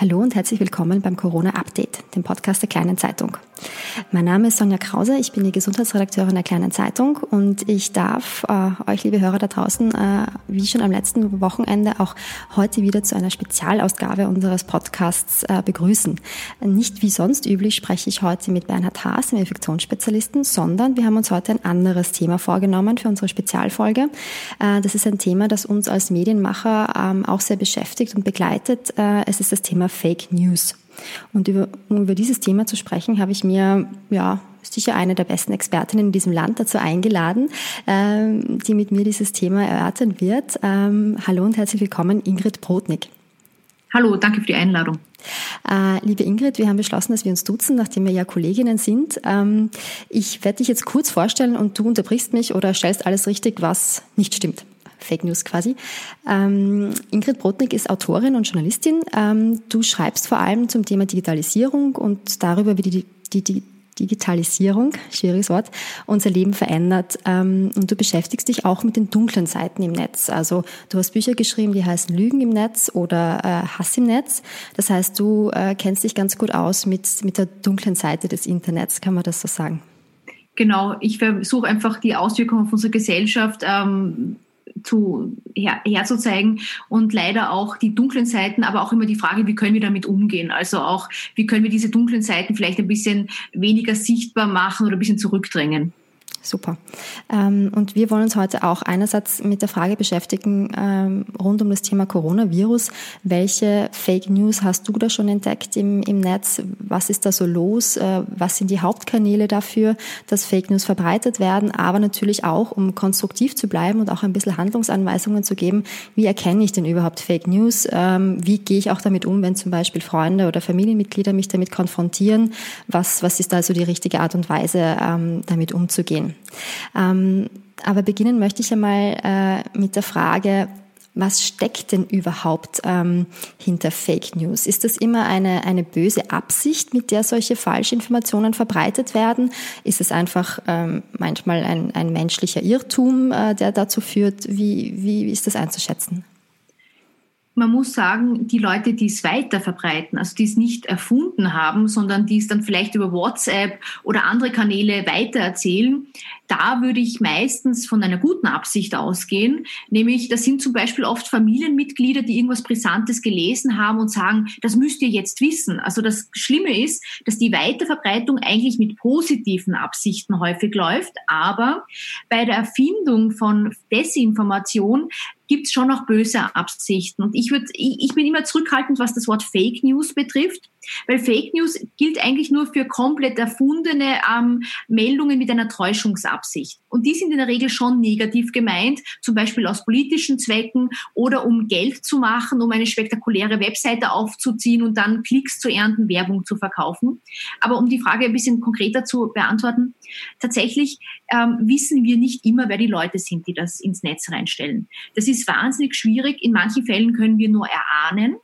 Hallo und herzlich willkommen beim Corona Update, dem Podcast der Kleinen Zeitung. Mein Name ist Sonja Krause, ich bin die Gesundheitsredakteurin der Kleinen Zeitung und ich darf äh, euch, liebe Hörer da draußen, äh, wie schon am letzten Wochenende auch heute wieder zu einer Spezialausgabe unseres Podcasts äh, begrüßen. Nicht wie sonst üblich spreche ich heute mit Bernhard Haas, dem Infektionsspezialisten, sondern wir haben uns heute ein anderes Thema vorgenommen für unsere Spezialfolge. Äh, das ist ein Thema, das uns als Medienmacher ähm, auch sehr beschäftigt und begleitet. Äh, es ist das Thema Fake News. Und über, um über dieses Thema zu sprechen, habe ich mir ja sicher eine der besten Expertinnen in diesem Land dazu eingeladen, ähm, die mit mir dieses Thema erörtern wird. Ähm, hallo und herzlich willkommen, Ingrid Brodnik. Hallo, danke für die Einladung. Äh, liebe Ingrid, wir haben beschlossen, dass wir uns duzen, nachdem wir ja Kolleginnen sind. Ähm, ich werde dich jetzt kurz vorstellen und du unterbrichst mich oder stellst alles richtig, was nicht stimmt. Fake News quasi. Ähm, Ingrid Brotnik ist Autorin und Journalistin. Ähm, du schreibst vor allem zum Thema Digitalisierung und darüber, wie die, die, die Digitalisierung, schwieriges Wort, unser Leben verändert. Ähm, und du beschäftigst dich auch mit den dunklen Seiten im Netz. Also du hast Bücher geschrieben, die heißen Lügen im Netz oder äh, Hass im Netz. Das heißt, du äh, kennst dich ganz gut aus mit, mit der dunklen Seite des Internets, kann man das so sagen? Genau, ich versuche einfach die Auswirkungen auf unsere Gesellschaft ähm, zu, her, herzuzeigen und leider auch die dunklen Seiten, aber auch immer die Frage, wie können wir damit umgehen? Also auch, wie können wir diese dunklen Seiten vielleicht ein bisschen weniger sichtbar machen oder ein bisschen zurückdrängen? Super. Ähm, und wir wollen uns heute auch einerseits mit der Frage beschäftigen ähm, rund um das Thema Coronavirus. Welche Fake News hast du da schon entdeckt im, im Netz? Was ist da so los? Äh, was sind die Hauptkanäle dafür, dass Fake News verbreitet werden? Aber natürlich auch, um konstruktiv zu bleiben und auch ein bisschen Handlungsanweisungen zu geben. Wie erkenne ich denn überhaupt Fake News? Ähm, wie gehe ich auch damit um, wenn zum Beispiel Freunde oder Familienmitglieder mich damit konfrontieren? Was, was ist da so die richtige Art und Weise, damit umzugehen? Ähm, aber beginnen möchte ich einmal äh, mit der Frage, was steckt denn überhaupt ähm, hinter Fake News? Ist das immer eine, eine böse Absicht, mit der solche Falschinformationen verbreitet werden? Ist es einfach ähm, manchmal ein, ein menschlicher Irrtum, äh, der dazu führt? Wie, wie ist das einzuschätzen? Man muss sagen, die Leute, die es weiter verbreiten, also die es nicht erfunden haben, sondern die es dann vielleicht über WhatsApp oder andere Kanäle weitererzählen, da würde ich meistens von einer guten Absicht ausgehen. Nämlich, das sind zum Beispiel oft Familienmitglieder, die irgendwas Brisantes gelesen haben und sagen, das müsst ihr jetzt wissen. Also das Schlimme ist, dass die Weiterverbreitung eigentlich mit positiven Absichten häufig läuft. Aber bei der Erfindung von Desinformation gibt es schon noch böse Absichten. Und ich, würd, ich, ich bin immer zurückhaltend, was das Wort Fake News betrifft. Weil Fake News gilt eigentlich nur für komplett erfundene ähm, Meldungen mit einer Täuschungsabsicht. Und die sind in der Regel schon negativ gemeint, zum Beispiel aus politischen Zwecken oder um Geld zu machen, um eine spektakuläre Webseite aufzuziehen und dann Klicks zu ernten, Werbung zu verkaufen. Aber um die Frage ein bisschen konkreter zu beantworten, tatsächlich ähm, wissen wir nicht immer, wer die Leute sind, die das ins Netz reinstellen. Das ist wahnsinnig schwierig. In manchen Fällen können wir nur erahnen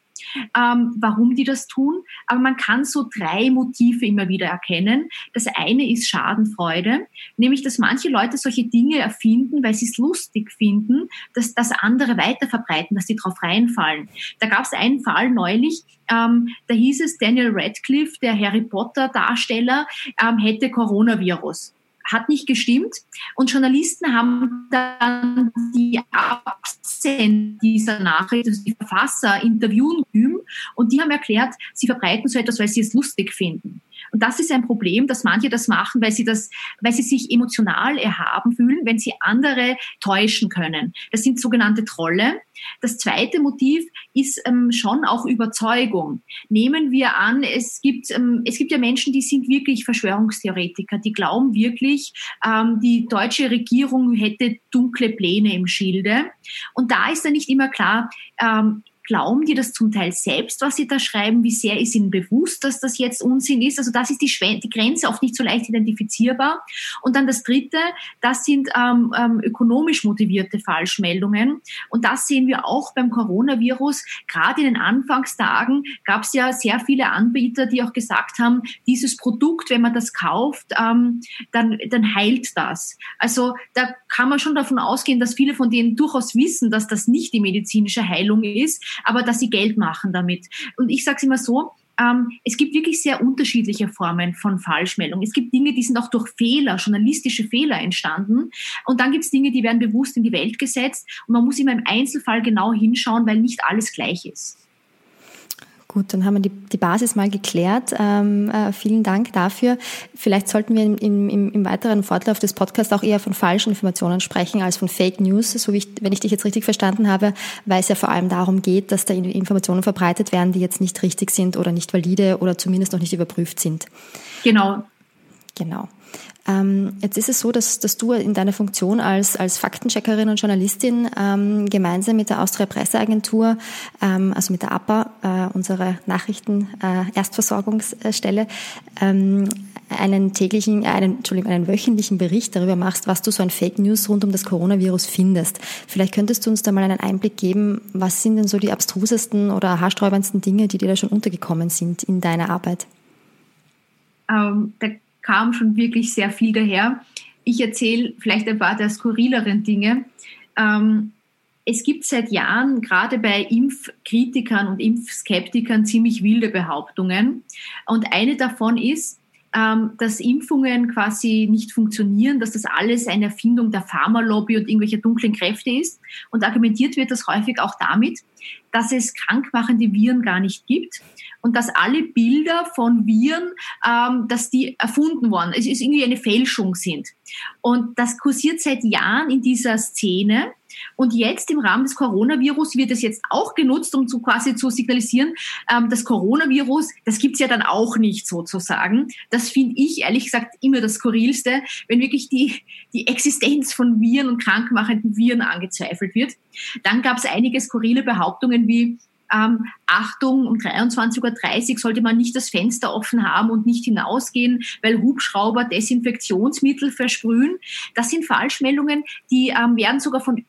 ähm, warum die das tun. Aber man kann so drei Motive immer wieder erkennen. Das eine ist Schadenfreude, nämlich dass manche Leute solche Dinge erfinden, weil sie es lustig finden, dass das andere weiter verbreiten, dass die drauf reinfallen. Da gab es einen Fall neulich, ähm, da hieß es, Daniel Radcliffe, der Harry Potter Darsteller, ähm, hätte Coronavirus hat nicht gestimmt. Und Journalisten haben dann die Absender dieser Nachricht, also die Verfasser, interviewen und die haben erklärt, sie verbreiten so etwas, weil sie es lustig finden. Und das ist ein Problem, dass manche das machen, weil sie das, weil sie sich emotional erhaben fühlen, wenn sie andere täuschen können. Das sind sogenannte Trolle. Das zweite Motiv ist ähm, schon auch Überzeugung. Nehmen wir an, es gibt, ähm, es gibt ja Menschen, die sind wirklich Verschwörungstheoretiker, die glauben wirklich, ähm, die deutsche Regierung hätte dunkle Pläne im Schilde. Und da ist dann nicht immer klar, ähm, Glauben die das zum Teil selbst, was sie da schreiben? Wie sehr ist ihnen bewusst, dass das jetzt Unsinn ist? Also das ist die, Schwä die Grenze oft nicht so leicht identifizierbar. Und dann das Dritte, das sind ähm, ähm, ökonomisch motivierte Falschmeldungen. Und das sehen wir auch beim Coronavirus. Gerade in den Anfangstagen gab es ja sehr viele Anbieter, die auch gesagt haben, dieses Produkt, wenn man das kauft, ähm, dann, dann heilt das. Also da kann man schon davon ausgehen, dass viele von denen durchaus wissen, dass das nicht die medizinische Heilung ist aber dass sie Geld machen damit. Und ich sage es immer so, ähm, es gibt wirklich sehr unterschiedliche Formen von Falschmeldung. Es gibt Dinge, die sind auch durch Fehler, journalistische Fehler entstanden. Und dann gibt es Dinge, die werden bewusst in die Welt gesetzt. Und man muss immer im Einzelfall genau hinschauen, weil nicht alles gleich ist. Gut, dann haben wir die, die Basis mal geklärt. Ähm, äh, vielen Dank dafür. Vielleicht sollten wir im, im, im weiteren Fortlauf des Podcasts auch eher von falschen Informationen sprechen als von Fake News, so wie ich, wenn ich dich jetzt richtig verstanden habe, weil es ja vor allem darum geht, dass da Informationen verbreitet werden, die jetzt nicht richtig sind oder nicht valide oder zumindest noch nicht überprüft sind. Genau. Genau. Ähm, jetzt ist es so, dass, dass du in deiner Funktion als, als Faktencheckerin und Journalistin ähm, gemeinsam mit der Austria Presseagentur, ähm, also mit der APA, äh, unsere Nachrichten-Erstversorgungsstelle, äh, ähm, einen täglichen, äh, einen, Entschuldigung, einen wöchentlichen Bericht darüber machst, was du so an Fake News rund um das Coronavirus findest. Vielleicht könntest du uns da mal einen Einblick geben, was sind denn so die abstrusesten oder haarsträubendsten Dinge, die dir da schon untergekommen sind in deiner Arbeit? Ähm, der kam schon wirklich sehr viel daher. Ich erzähle vielleicht ein paar der skurrileren Dinge. Ähm, es gibt seit Jahren gerade bei Impfkritikern und Impfskeptikern ziemlich wilde Behauptungen. Und eine davon ist, ähm, dass Impfungen quasi nicht funktionieren, dass das alles eine Erfindung der Pharmalobby und irgendwelcher dunklen Kräfte ist. Und argumentiert wird das häufig auch damit, dass es krankmachende Viren gar nicht gibt und dass alle Bilder von Viren, ähm, dass die erfunden worden, es ist irgendwie eine Fälschung sind. Und das kursiert seit Jahren in dieser Szene. Und jetzt im Rahmen des Coronavirus wird es jetzt auch genutzt, um zu quasi zu signalisieren, ähm, das Coronavirus, das gibt's ja dann auch nicht sozusagen. Das finde ich ehrlich gesagt immer das Skurrilste, wenn wirklich die, die Existenz von Viren und krankmachenden Viren angezweifelt wird. Dann gab es einige skurrile Behauptungen wie, ähm, Achtung, um 23.30 Uhr sollte man nicht das Fenster offen haben und nicht hinausgehen, weil Hubschrauber Desinfektionsmittel versprühen. Das sind Falschmeldungen, die ähm, werden sogar von,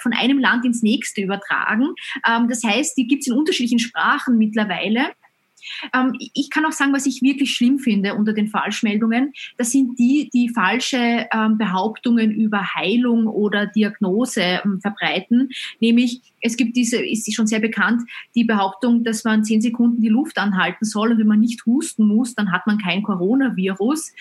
von einem Land ins nächste übertragen. Ähm, das heißt, die gibt es in unterschiedlichen Sprachen mittlerweile. Ähm, ich kann auch sagen, was ich wirklich schlimm finde unter den Falschmeldungen. Das sind die, die falsche ähm, Behauptungen über Heilung oder Diagnose ähm, verbreiten. Nämlich, es gibt diese, ist schon sehr bekannt, die Behauptung, dass man zehn Sekunden die Luft anhalten soll und wenn man nicht husten muss, dann hat man kein Coronavirus.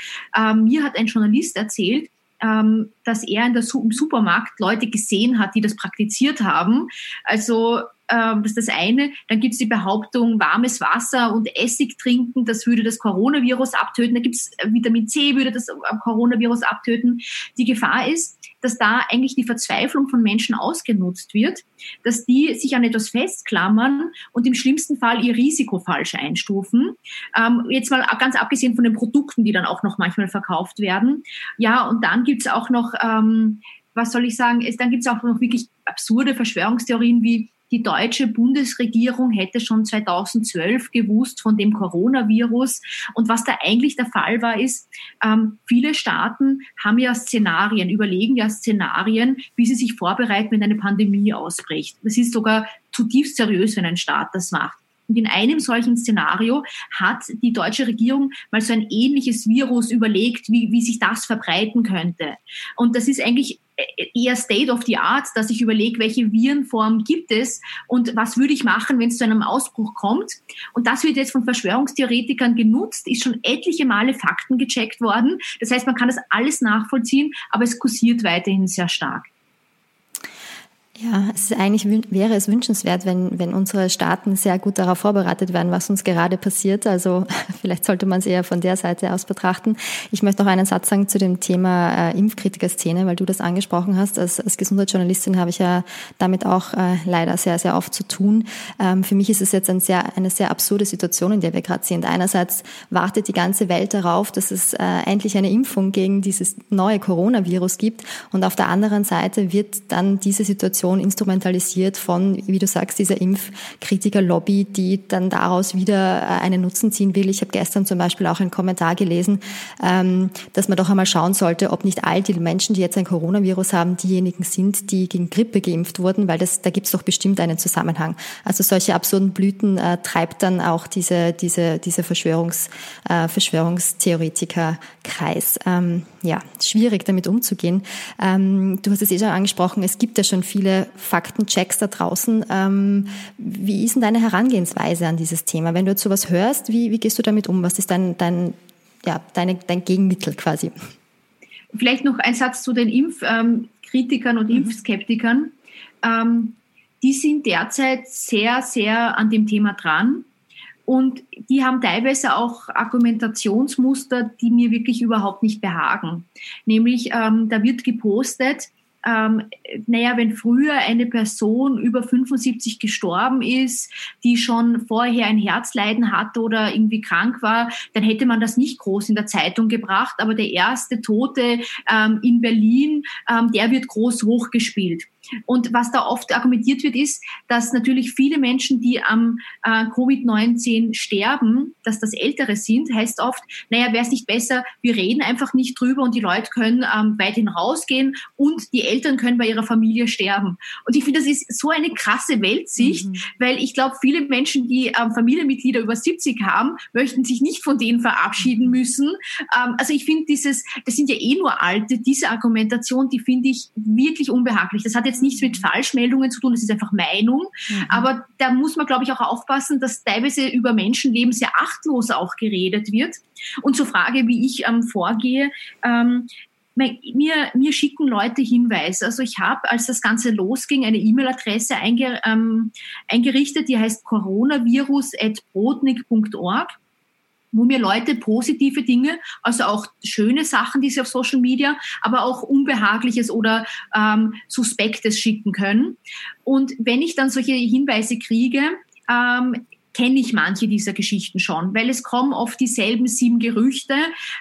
mir hat ein Journalist erzählt, dass er in der, im Supermarkt Leute gesehen hat, die das praktiziert haben. Also ähm, das ist das eine. Dann gibt es die Behauptung, warmes Wasser und Essig trinken, das würde das Coronavirus abtöten. Da gibt es äh, Vitamin C, würde das Coronavirus abtöten. Die Gefahr ist, dass da eigentlich die Verzweiflung von Menschen ausgenutzt wird, dass die sich an etwas festklammern und im schlimmsten Fall ihr Risiko falsch einstufen. Ähm, jetzt mal ganz abgesehen von den Produkten, die dann auch noch manchmal verkauft werden. Ja, und dann gibt es auch noch, ähm, was soll ich sagen, es, dann gibt es auch noch wirklich absurde Verschwörungstheorien wie die deutsche Bundesregierung hätte schon 2012 gewusst von dem Coronavirus. Und was da eigentlich der Fall war, ist, ähm, viele Staaten haben ja Szenarien, überlegen ja Szenarien, wie sie sich vorbereiten, wenn eine Pandemie ausbricht. Das ist sogar zutiefst seriös, wenn ein Staat das macht. Und in einem solchen Szenario hat die deutsche Regierung mal so ein ähnliches Virus überlegt, wie, wie sich das verbreiten könnte. Und das ist eigentlich eher State of the Art, dass ich überlege, welche Virenform gibt es und was würde ich machen, wenn es zu einem Ausbruch kommt. Und das wird jetzt von Verschwörungstheoretikern genutzt, ist schon etliche Male Fakten gecheckt worden. Das heißt, man kann das alles nachvollziehen, aber es kursiert weiterhin sehr stark. Ja, es ist eigentlich wäre es wünschenswert, wenn, wenn unsere Staaten sehr gut darauf vorbereitet werden, was uns gerade passiert. Also vielleicht sollte man es eher von der Seite aus betrachten. Ich möchte noch einen Satz sagen zu dem Thema äh, Impfkritiker-Szene, weil du das angesprochen hast. Als, als Gesundheitsjournalistin habe ich ja damit auch äh, leider sehr, sehr oft zu tun. Ähm, für mich ist es jetzt ein sehr, eine sehr absurde Situation, in der wir gerade sind. Einerseits wartet die ganze Welt darauf, dass es äh, endlich eine Impfung gegen dieses neue Coronavirus gibt. Und auf der anderen Seite wird dann diese Situation Situation instrumentalisiert von, wie du sagst, dieser Impfkritiker-Lobby, die dann daraus wieder äh, einen Nutzen ziehen will. Ich habe gestern zum Beispiel auch einen Kommentar gelesen, ähm, dass man doch einmal schauen sollte, ob nicht all die Menschen, die jetzt ein Coronavirus haben, diejenigen sind, die gegen Grippe geimpft wurden, weil das, da gibt es doch bestimmt einen Zusammenhang. Also solche absurden Blüten äh, treibt dann auch diese, diese, diese Verschwörungs, äh, Verschwörungstheoretiker-Kreis. Ähm, ja, schwierig damit umzugehen. Ähm, du hast es eh schon angesprochen, es gibt ja schon viele viele Faktenchecks da draußen. Ähm, wie ist denn deine Herangehensweise an dieses Thema? Wenn du jetzt sowas hörst, wie, wie gehst du damit um? Was ist dein, dein, ja, deine, dein Gegenmittel quasi? Vielleicht noch ein Satz zu den Impfkritikern und mhm. Impfskeptikern. Ähm, die sind derzeit sehr, sehr an dem Thema dran. Und die haben teilweise auch Argumentationsmuster, die mir wirklich überhaupt nicht behagen. Nämlich, ähm, da wird gepostet, ähm, naja, wenn früher eine Person über 75 gestorben ist, die schon vorher ein Herzleiden hatte oder irgendwie krank war, dann hätte man das nicht groß in der Zeitung gebracht. Aber der erste Tote ähm, in Berlin, ähm, der wird groß hochgespielt. Und was da oft argumentiert wird, ist, dass natürlich viele Menschen, die am äh, Covid-19 sterben, dass das Ältere sind, heißt oft, naja, wäre es nicht besser, wir reden einfach nicht drüber und die Leute können ähm, weiterhin rausgehen und die Eltern können bei ihrer Familie sterben. Und ich finde, das ist so eine krasse Weltsicht, mhm. weil ich glaube, viele Menschen, die ähm, Familienmitglieder über 70 haben, möchten sich nicht von denen verabschieden müssen. Ähm, also ich finde dieses, das sind ja eh nur Alte, diese Argumentation, die finde ich wirklich unbehaglich. Das hat jetzt jetzt nichts mit Falschmeldungen zu tun, das ist einfach Meinung. Mhm. Aber da muss man, glaube ich, auch aufpassen, dass teilweise über Menschenleben sehr achtlos auch geredet wird. Und zur Frage, wie ich ähm, vorgehe, ähm, mir, mir schicken Leute Hinweise. Also ich habe, als das Ganze losging, eine E-Mail-Adresse einge, ähm, eingerichtet, die heißt coronavirus.brotnik.org wo mir Leute positive Dinge, also auch schöne Sachen, die sie auf Social Media, aber auch Unbehagliches oder ähm, Suspektes schicken können. Und wenn ich dann solche Hinweise kriege, ähm, kenne ich manche dieser Geschichten schon, weil es kommen oft dieselben sieben Gerüchte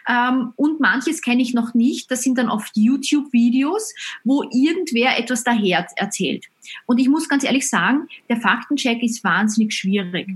ähm, und manches kenne ich noch nicht. Das sind dann oft YouTube-Videos, wo irgendwer etwas daher erzählt. Und ich muss ganz ehrlich sagen, der Faktencheck ist wahnsinnig schwierig,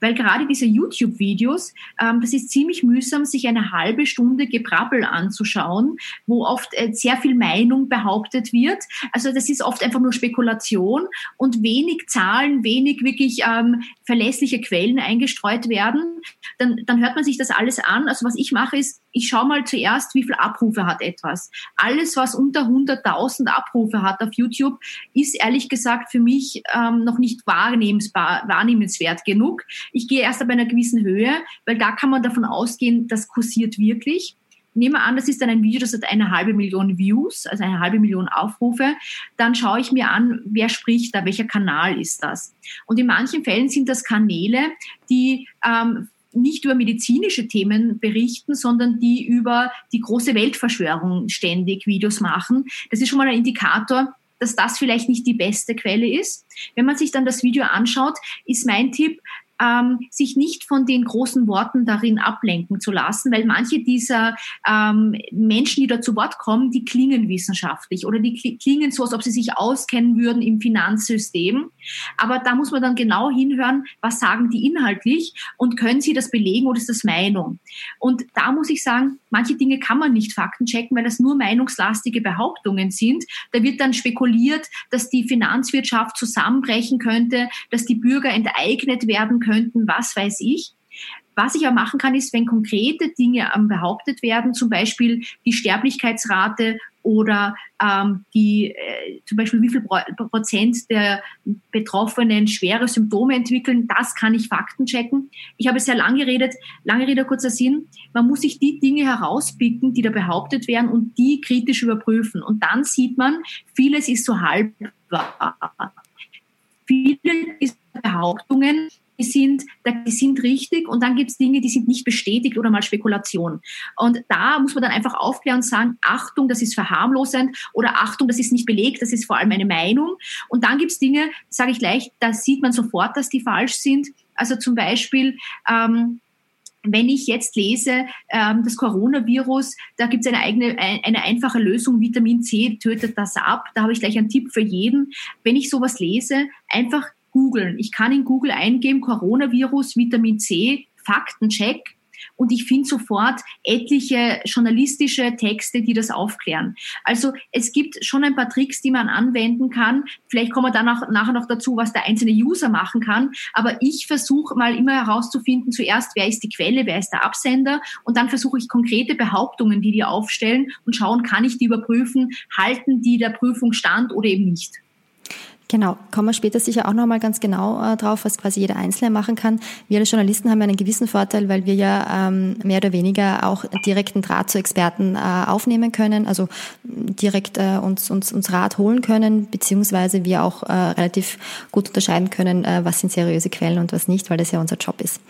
weil gerade diese YouTube-Videos, ähm, das ist ziemlich mühsam, sich eine halbe Stunde Gebrabbel anzuschauen, wo oft äh, sehr viel Meinung behauptet wird. Also das ist oft einfach nur Spekulation und wenig Zahlen, wenig wirklich ähm, verlässliche Quellen eingestreut werden. Dann, dann hört man sich das alles an. Also was ich mache ist, ich schaue mal zuerst, wie viele Abrufe hat etwas. Alles, was unter 100.000 Abrufe hat auf YouTube, ist ehrlich gesagt für mich ähm, noch nicht wahrnehmbar, wahrnehmenswert genug. Ich gehe erst ab einer gewissen Höhe, weil da kann man davon ausgehen, das kursiert wirklich. Nehmen wir an, das ist dann ein Video, das hat eine halbe Million Views, also eine halbe Million Aufrufe. Dann schaue ich mir an, wer spricht da, welcher Kanal ist das. Und in manchen Fällen sind das Kanäle, die ähm, nicht über medizinische Themen berichten, sondern die über die große Weltverschwörung ständig Videos machen. Das ist schon mal ein Indikator, dass das vielleicht nicht die beste Quelle ist. Wenn man sich dann das Video anschaut, ist mein Tipp, ähm, sich nicht von den großen Worten darin ablenken zu lassen, weil manche dieser ähm, Menschen, die da zu Wort kommen, die klingen wissenschaftlich oder die klingen so, als ob sie sich auskennen würden im Finanzsystem. Aber da muss man dann genau hinhören, was sagen die inhaltlich und können sie das belegen oder ist das Meinung? Und da muss ich sagen, manche Dinge kann man nicht faktenchecken, weil das nur meinungslastige Behauptungen sind. Da wird dann spekuliert, dass die Finanzwirtschaft zusammenbrechen könnte, dass die Bürger enteignet werden könnten, was weiß ich. Was ich aber machen kann, ist, wenn konkrete Dinge behauptet werden, zum Beispiel die Sterblichkeitsrate oder ähm, die äh, zum Beispiel wie viel Prozent der Betroffenen schwere Symptome entwickeln, das kann ich Fakten checken. Ich habe sehr lange geredet, lange Rede, kurzer Sinn. Man muss sich die Dinge herauspicken, die da behauptet werden und die kritisch überprüfen. Und dann sieht man, vieles ist so halb wahr. Viele Behauptungen die sind, die sind richtig und dann gibt es Dinge, die sind nicht bestätigt oder mal Spekulation. Und da muss man dann einfach aufklären und sagen, Achtung, das ist verharmlosend oder Achtung, das ist nicht belegt, das ist vor allem eine Meinung. Und dann gibt es Dinge, sage ich gleich, da sieht man sofort, dass die falsch sind. Also zum Beispiel, ähm, wenn ich jetzt lese, ähm, das Coronavirus, da gibt es eine eigene, eine einfache Lösung, Vitamin C tötet das ab. Da habe ich gleich einen Tipp für jeden. Wenn ich sowas lese, einfach googeln. Ich kann in Google eingeben, Coronavirus, Vitamin C, Faktencheck und ich finde sofort etliche journalistische Texte, die das aufklären. Also es gibt schon ein paar Tricks, die man anwenden kann. Vielleicht kommen wir dann auch, nachher noch dazu, was der einzelne User machen kann. Aber ich versuche mal immer herauszufinden, zuerst, wer ist die Quelle, wer ist der Absender und dann versuche ich konkrete Behauptungen, die die aufstellen und schauen, kann ich die überprüfen, halten die der Prüfung stand oder eben nicht. Genau, kommen wir später sicher auch nochmal ganz genau äh, drauf, was quasi jeder Einzelne machen kann. Wir als Journalisten haben einen gewissen Vorteil, weil wir ja ähm, mehr oder weniger auch direkten Draht zu Experten äh, aufnehmen können, also direkt äh, uns, uns, uns Rat holen können, beziehungsweise wir auch äh, relativ gut unterscheiden können, äh, was sind seriöse Quellen und was nicht, weil das ja unser Job ist.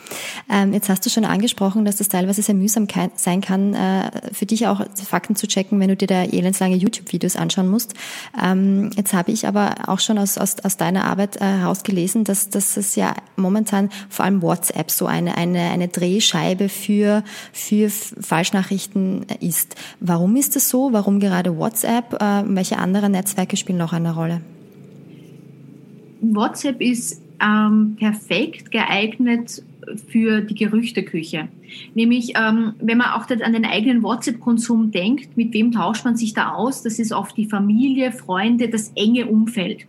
Ähm, jetzt hast du schon angesprochen, dass das teilweise sehr mühsam sein kann, äh, für dich auch Fakten zu checken, wenn du dir da elendslange YouTube-Videos anschauen musst. Ähm, jetzt habe ich aber auch schon aus, aus, aus deiner Arbeit äh, herausgelesen, dass, dass es ja momentan vor allem WhatsApp so eine, eine, eine Drehscheibe für, für Falschnachrichten ist. Warum ist das so? Warum gerade WhatsApp? Äh, welche anderen Netzwerke spielen noch eine Rolle? WhatsApp ist ähm, perfekt geeignet für die Gerüchteküche. Nämlich, ähm, wenn man auch an den eigenen WhatsApp-Konsum denkt, mit wem tauscht man sich da aus? Das ist oft die Familie, Freunde, das enge Umfeld.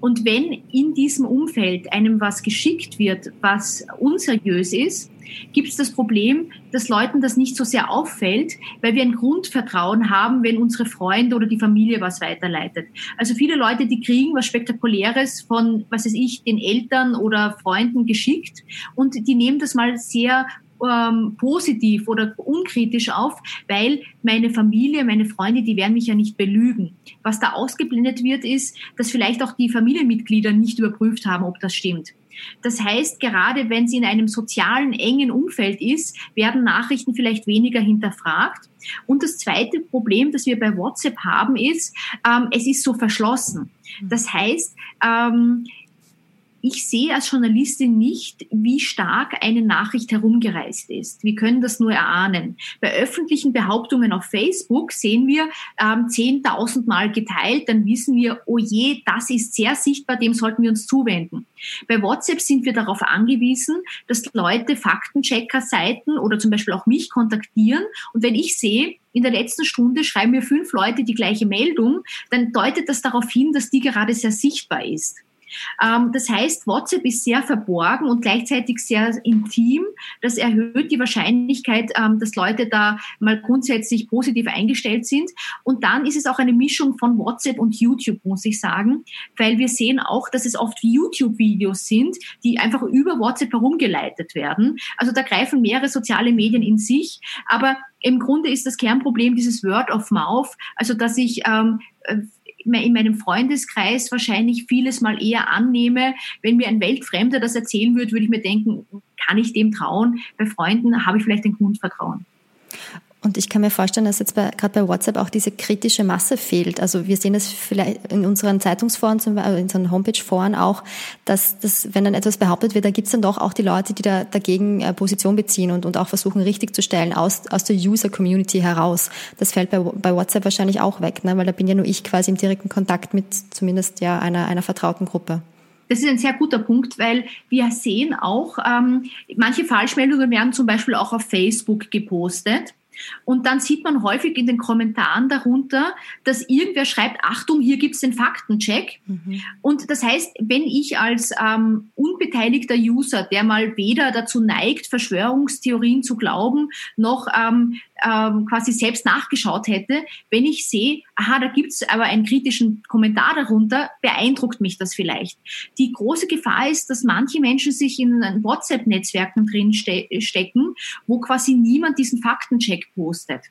Und wenn in diesem Umfeld einem was geschickt wird, was unseriös ist, gibt es das Problem, dass Leuten das nicht so sehr auffällt, weil wir ein Grundvertrauen haben, wenn unsere Freunde oder die Familie was weiterleitet. Also viele Leute, die kriegen was Spektakuläres von, was weiß ich, den Eltern oder Freunden geschickt und die nehmen das mal sehr ähm, positiv oder unkritisch auf, weil meine Familie, meine Freunde, die werden mich ja nicht belügen. Was da ausgeblendet wird, ist, dass vielleicht auch die Familienmitglieder nicht überprüft haben, ob das stimmt. Das heißt, gerade wenn sie in einem sozialen, engen Umfeld ist, werden Nachrichten vielleicht weniger hinterfragt. Und das zweite Problem, das wir bei WhatsApp haben, ist, ähm, es ist so verschlossen. Das heißt, ähm, ich sehe als Journalistin nicht, wie stark eine Nachricht herumgereist ist. Wir können das nur erahnen. Bei öffentlichen Behauptungen auf Facebook sehen wir ähm, 10.000 Mal geteilt, dann wissen wir, oh je, das ist sehr sichtbar, dem sollten wir uns zuwenden. Bei WhatsApp sind wir darauf angewiesen, dass Leute Faktenchecker-Seiten oder zum Beispiel auch mich kontaktieren. Und wenn ich sehe, in der letzten Stunde schreiben mir fünf Leute die gleiche Meldung, dann deutet das darauf hin, dass die gerade sehr sichtbar ist. Ähm, das heißt, WhatsApp ist sehr verborgen und gleichzeitig sehr intim. Das erhöht die Wahrscheinlichkeit, ähm, dass Leute da mal grundsätzlich positiv eingestellt sind. Und dann ist es auch eine Mischung von WhatsApp und YouTube, muss ich sagen, weil wir sehen auch, dass es oft YouTube-Videos sind, die einfach über WhatsApp herumgeleitet werden. Also da greifen mehrere soziale Medien in sich, aber im Grunde ist das Kernproblem dieses Word of Mouth, also dass ich ähm, in meinem Freundeskreis wahrscheinlich vieles mal eher annehme. Wenn mir ein Weltfremder das erzählen würde, würde ich mir denken, kann ich dem trauen? Bei Freunden habe ich vielleicht ein Grundvertrauen. Und ich kann mir vorstellen, dass jetzt gerade bei WhatsApp auch diese kritische Masse fehlt. Also wir sehen es vielleicht in unseren Zeitungsforen, zum Beispiel, in unseren Homepage-Foren auch, dass, dass wenn dann etwas behauptet wird, da gibt es dann doch auch die Leute, die da dagegen äh, Position beziehen und, und auch versuchen richtig zu stellen aus, aus der User-Community heraus. Das fällt bei, bei WhatsApp wahrscheinlich auch weg, ne? weil da bin ja nur ich quasi im direkten Kontakt mit zumindest ja einer, einer vertrauten Gruppe. Das ist ein sehr guter Punkt, weil wir sehen auch, ähm, manche Falschmeldungen werden zum Beispiel auch auf Facebook gepostet. Und dann sieht man häufig in den Kommentaren darunter, dass irgendwer schreibt, Achtung, hier gibt's den Faktencheck. Mhm. Und das heißt, wenn ich als ähm, unbeteiligter User, der mal weder dazu neigt, Verschwörungstheorien zu glauben, noch ähm, ähm, quasi selbst nachgeschaut hätte, wenn ich sehe, aha, da gibt's aber einen kritischen Kommentar darunter, beeindruckt mich das vielleicht. Die große Gefahr ist, dass manche Menschen sich in WhatsApp-Netzwerken drin ste stecken, wo quasi niemand diesen Faktencheck postet.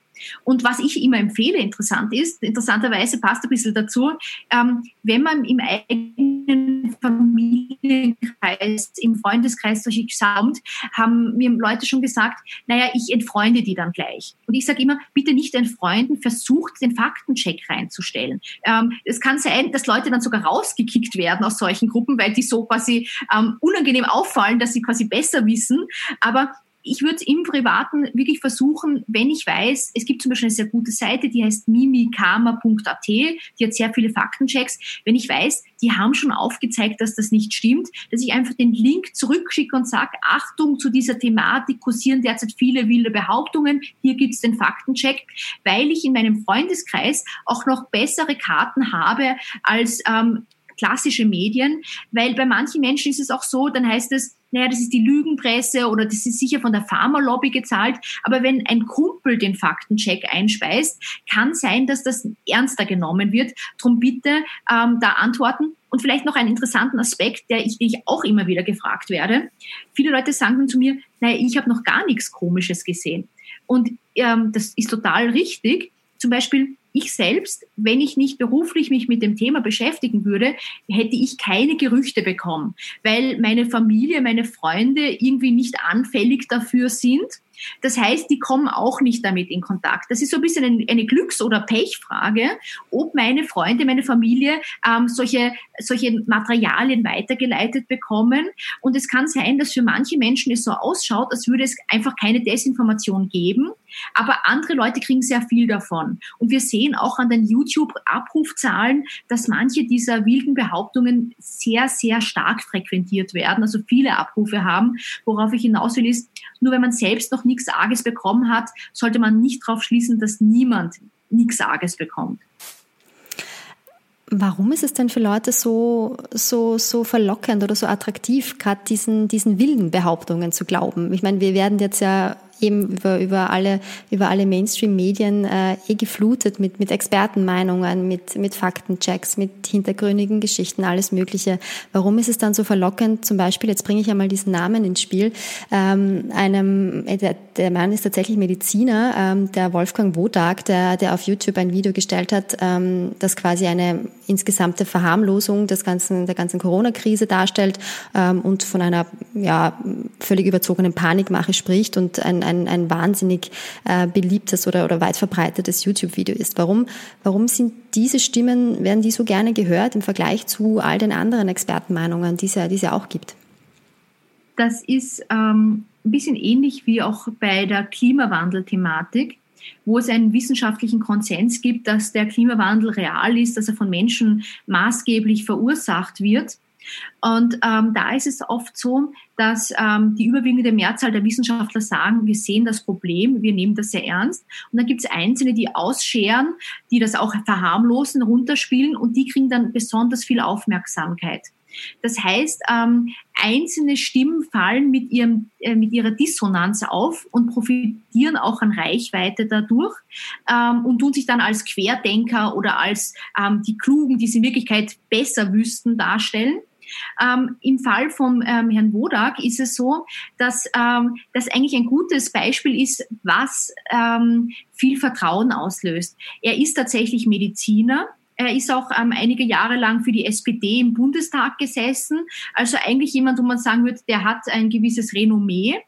Und was ich immer empfehle, interessant ist, interessanterweise passt ein bisschen dazu, ähm, wenn man im eigenen Familienkreis, im Freundeskreis solche sammelt, haben mir Leute schon gesagt, naja, ich entfreunde die dann gleich. Und ich sage immer, bitte nicht entfreunden, versucht den Faktencheck reinzustellen. Ähm, es kann sein, dass Leute dann sogar rausgekickt werden aus solchen Gruppen, weil die so quasi ähm, unangenehm auffallen, dass sie quasi besser wissen. Aber ich würde im Privaten wirklich versuchen, wenn ich weiß, es gibt zum Beispiel eine sehr gute Seite, die heißt mimikama.at, die hat sehr viele Faktenchecks. Wenn ich weiß, die haben schon aufgezeigt, dass das nicht stimmt, dass ich einfach den Link zurückschicke und sage, Achtung, zu dieser Thematik kursieren derzeit viele wilde Behauptungen, hier gibt's den Faktencheck, weil ich in meinem Freundeskreis auch noch bessere Karten habe als ähm, klassische Medien, weil bei manchen Menschen ist es auch so, dann heißt es, naja, das ist die Lügenpresse oder das ist sicher von der Pharmalobby gezahlt. Aber wenn ein Kumpel den Faktencheck einspeist, kann sein, dass das ernster genommen wird. Drum bitte ähm, da antworten, Und vielleicht noch einen interessanten Aspekt, der ich, ich auch immer wieder gefragt werde. Viele Leute sagen dann zu mir, naja, ich habe noch gar nichts Komisches gesehen. Und ähm, das ist total richtig. Zum Beispiel, ich selbst, wenn ich nicht beruflich mich mit dem Thema beschäftigen würde, hätte ich keine Gerüchte bekommen, weil meine Familie, meine Freunde irgendwie nicht anfällig dafür sind. Das heißt, die kommen auch nicht damit in Kontakt. Das ist so ein bisschen eine, Glücks- oder Pechfrage, ob meine Freunde, meine Familie ähm, solche, solche Materialien weitergeleitet bekommen. Und es kann sein, dass für manche Menschen es so ausschaut, als würde es einfach keine Desinformation geben. Aber andere Leute kriegen sehr viel davon. Und wir sehen auch an den YouTube-Abrufzahlen, dass manche dieser wilden Behauptungen sehr, sehr stark frequentiert werden, also viele Abrufe haben. Worauf ich hinaus will, ist, nur wenn man selbst noch nichts Arges bekommen hat, sollte man nicht darauf schließen, dass niemand nichts Arges bekommt. Warum ist es denn für Leute so, so, so verlockend oder so attraktiv, gerade diesen, diesen wilden Behauptungen zu glauben? Ich meine, wir werden jetzt ja eben über, über alle, über alle Mainstream-Medien äh, eh geflutet mit, mit Expertenmeinungen, mit, mit Faktenchecks, mit hintergründigen Geschichten, alles Mögliche. Warum ist es dann so verlockend? Zum Beispiel, jetzt bringe ich einmal diesen Namen ins Spiel, ähm, einem, äh, der, der Mann ist tatsächlich Mediziner, ähm, der Wolfgang Wodak, der, der auf YouTube ein Video gestellt hat, ähm, das quasi eine insgesamte Verharmlosung des ganzen, der ganzen Corona-Krise darstellt ähm, und von einer ja, völlig überzogenen Panikmache spricht und ein, ein, ein wahnsinnig äh, beliebtes oder, oder weit verbreitetes YouTube-Video ist. Warum, warum sind diese Stimmen, werden die so gerne gehört im Vergleich zu all den anderen Expertenmeinungen, die es ja, die es ja auch gibt? Das ist ähm, ein bisschen ähnlich wie auch bei der Klimawandel-Thematik wo es einen wissenschaftlichen Konsens gibt, dass der Klimawandel real ist, dass er von Menschen maßgeblich verursacht wird. Und ähm, da ist es oft so, dass ähm, die überwiegende Mehrzahl der Wissenschaftler sagen, wir sehen das Problem, wir nehmen das sehr ernst. Und dann gibt es Einzelne, die ausscheren, die das auch verharmlosen, runterspielen und die kriegen dann besonders viel Aufmerksamkeit. Das heißt, ähm, einzelne Stimmen fallen mit, ihrem, äh, mit ihrer Dissonanz auf und profitieren auch an Reichweite dadurch ähm, und tun sich dann als Querdenker oder als ähm, die Klugen, die sie in Wirklichkeit besser wüssten, darstellen. Ähm, Im Fall von ähm, Herrn Wodak ist es so, dass ähm, das eigentlich ein gutes Beispiel ist, was ähm, viel Vertrauen auslöst. Er ist tatsächlich Mediziner. Er ist auch ähm, einige Jahre lang für die SPD im Bundestag gesessen. Also eigentlich jemand, wo man sagen würde, der hat ein gewisses Renommee.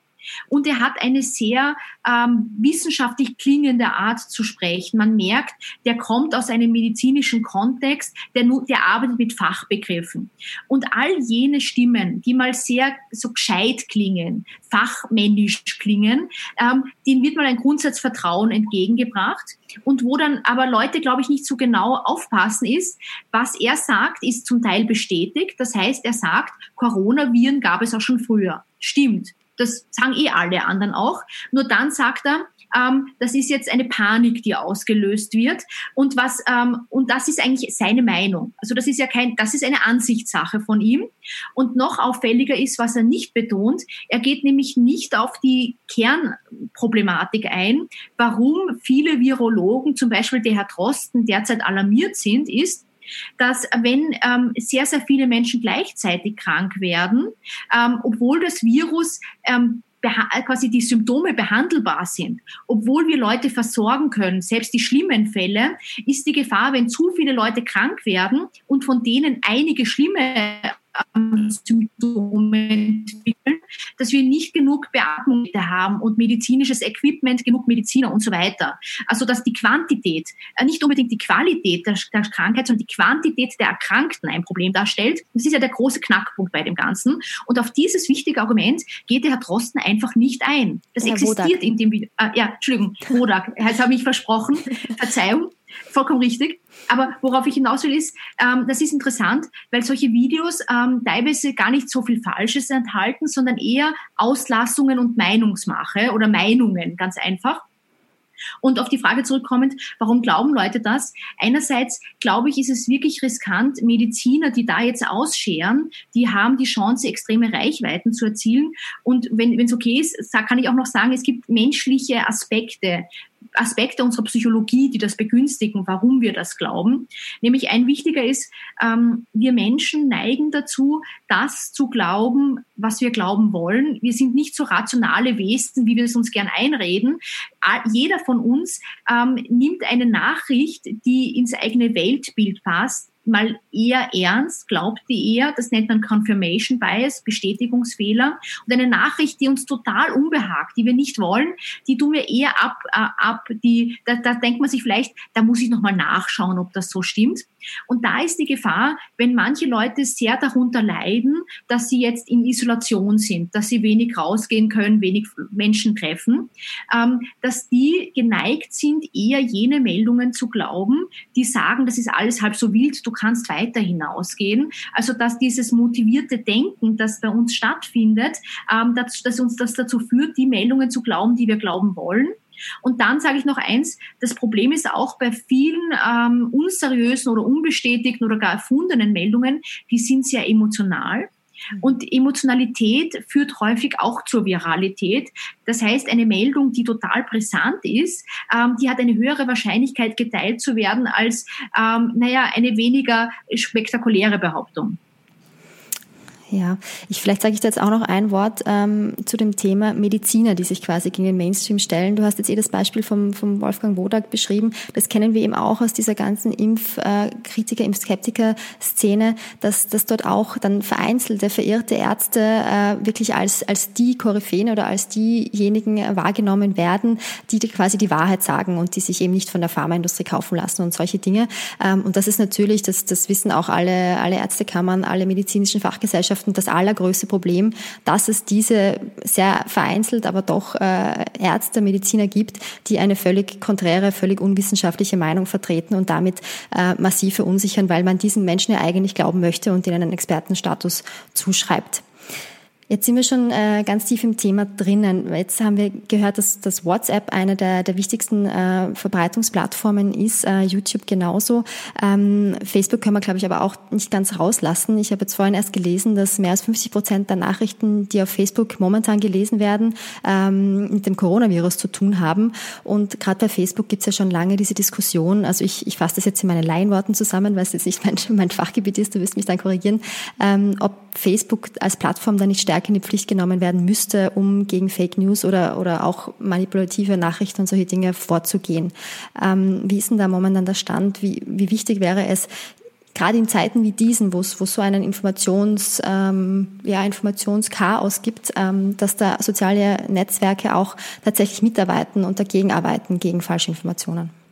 Und er hat eine sehr ähm, wissenschaftlich klingende Art zu sprechen. Man merkt, der kommt aus einem medizinischen Kontext, der, der arbeitet mit Fachbegriffen. Und all jene Stimmen, die mal sehr so gescheit klingen, fachmännisch klingen, ähm, denen wird mal ein Grundsatzvertrauen entgegengebracht. Und wo dann aber Leute, glaube ich, nicht so genau aufpassen ist, was er sagt, ist zum Teil bestätigt. Das heißt, er sagt, Coronaviren gab es auch schon früher. Stimmt. Das sagen eh alle anderen auch. Nur dann sagt er, ähm, das ist jetzt eine Panik, die ausgelöst wird. Und was ähm, und das ist eigentlich seine Meinung. Also das ist ja kein, das ist eine Ansichtssache von ihm. Und noch auffälliger ist, was er nicht betont. Er geht nämlich nicht auf die Kernproblematik ein. Warum viele Virologen, zum Beispiel der Herr Drosten, derzeit alarmiert sind, ist, dass wenn ähm, sehr, sehr viele Menschen gleichzeitig krank werden, ähm, obwohl das Virus ähm, quasi die Symptome behandelbar sind, obwohl wir Leute versorgen können, selbst die schlimmen Fälle, ist die Gefahr, wenn zu viele Leute krank werden und von denen einige schlimme Symptome entwickeln, dass wir nicht genug Beatmung haben und medizinisches Equipment, genug Mediziner und so weiter. Also dass die Quantität, äh, nicht unbedingt die Qualität der, der Krankheit, sondern die Quantität der Erkrankten ein Problem darstellt. Das ist ja der große Knackpunkt bei dem Ganzen. Und auf dieses wichtige Argument geht der Herr Drosten einfach nicht ein. Das Herr existiert Wodak. in dem Video. Äh, ja, Entschuldigung, Wodak. Jetzt habe ich versprochen. Verzeihung. Vollkommen richtig. Aber worauf ich hinaus will, ist, ähm, das ist interessant, weil solche Videos ähm, teilweise gar nicht so viel Falsches enthalten, sondern eher Auslassungen und Meinungsmache oder Meinungen, ganz einfach. Und auf die Frage zurückkommend, warum glauben Leute das? Einerseits glaube ich, ist es wirklich riskant, Mediziner, die da jetzt ausscheren, die haben die Chance, extreme Reichweiten zu erzielen. Und wenn es okay ist, kann ich auch noch sagen, es gibt menschliche Aspekte, Aspekte unserer Psychologie, die das begünstigen, warum wir das glauben. Nämlich ein wichtiger ist, ähm, wir Menschen neigen dazu, das zu glauben, was wir glauben wollen. Wir sind nicht so rationale Wesen, wie wir es uns gern einreden. Jeder von uns ähm, nimmt eine Nachricht, die ins eigene Weltbild passt, mal eher ernst, glaubt die eher, das nennt man Confirmation Bias, Bestätigungsfehler. Und eine Nachricht, die uns total unbehagt, die wir nicht wollen, die tun wir eher ab, äh, ab die, da, da denkt man sich vielleicht, da muss ich nochmal nachschauen, ob das so stimmt. Und da ist die Gefahr, wenn manche Leute sehr darunter leiden, dass sie jetzt in Isolation sind, dass sie wenig rausgehen können, wenig Menschen treffen, ähm, dass die geneigt sind, eher jene Meldungen zu glauben, die sagen, das ist alles halb so wild, du kannst weiter hinausgehen. Also dass dieses motivierte Denken, das bei uns stattfindet, ähm, dass, dass uns das dazu führt, die Meldungen zu glauben, die wir glauben wollen. Und dann sage ich noch eins, das Problem ist auch bei vielen ähm, unseriösen oder unbestätigten oder gar erfundenen Meldungen, die sind sehr emotional. Mhm. Und Emotionalität führt häufig auch zur Viralität. Das heißt, eine Meldung, die total brisant ist, ähm, die hat eine höhere Wahrscheinlichkeit geteilt zu werden als, ähm, naja, eine weniger spektakuläre Behauptung. Ja, ich, vielleicht sage ich da jetzt auch noch ein Wort ähm, zu dem Thema Mediziner, die sich quasi gegen den Mainstream stellen. Du hast jetzt eh das Beispiel vom, vom Wolfgang Wodak beschrieben. Das kennen wir eben auch aus dieser ganzen Impfkritiker, äh, Impfskeptiker-Szene, dass, dass dort auch dann vereinzelte, verirrte Ärzte äh, wirklich als, als die Koryphäen oder als diejenigen wahrgenommen werden, die quasi die Wahrheit sagen und die sich eben nicht von der Pharmaindustrie kaufen lassen und solche Dinge. Ähm, und das ist natürlich, das, das wissen auch alle, alle Ärztekammern, alle medizinischen Fachgesellschaften, Gesellschaften das allergrößte Problem, dass es diese sehr vereinzelt, aber doch äh, Ärzte, Mediziner gibt, die eine völlig konträre, völlig unwissenschaftliche Meinung vertreten und damit äh, massiv verunsichern, weil man diesen Menschen ja eigentlich glauben möchte und ihnen einen Expertenstatus zuschreibt. Jetzt sind wir schon äh, ganz tief im Thema drinnen. Jetzt haben wir gehört, dass, dass WhatsApp eine der, der wichtigsten äh, Verbreitungsplattformen ist, äh, YouTube genauso. Ähm, Facebook können wir, glaube ich, aber auch nicht ganz rauslassen. Ich habe jetzt vorhin erst gelesen, dass mehr als 50 Prozent der Nachrichten, die auf Facebook momentan gelesen werden, ähm, mit dem Coronavirus zu tun haben. Und gerade bei Facebook gibt es ja schon lange diese Diskussion. Also ich, ich fasse das jetzt in meinen Laienworten zusammen, weil es jetzt nicht mein, mein Fachgebiet ist, du wirst mich dann korrigieren, ähm, ob Facebook als Plattform da nicht stärker in die Pflicht genommen werden müsste, um gegen Fake News oder, oder auch manipulative Nachrichten und solche Dinge vorzugehen. Ähm, wie ist denn da momentan der Stand? Wie, wie wichtig wäre es, gerade in Zeiten wie diesen, wo es, wo so einen Informations, ähm, ja, Informationschaos gibt, ähm, dass da soziale Netzwerke auch tatsächlich mitarbeiten und dagegen arbeiten gegen falsche Informationen?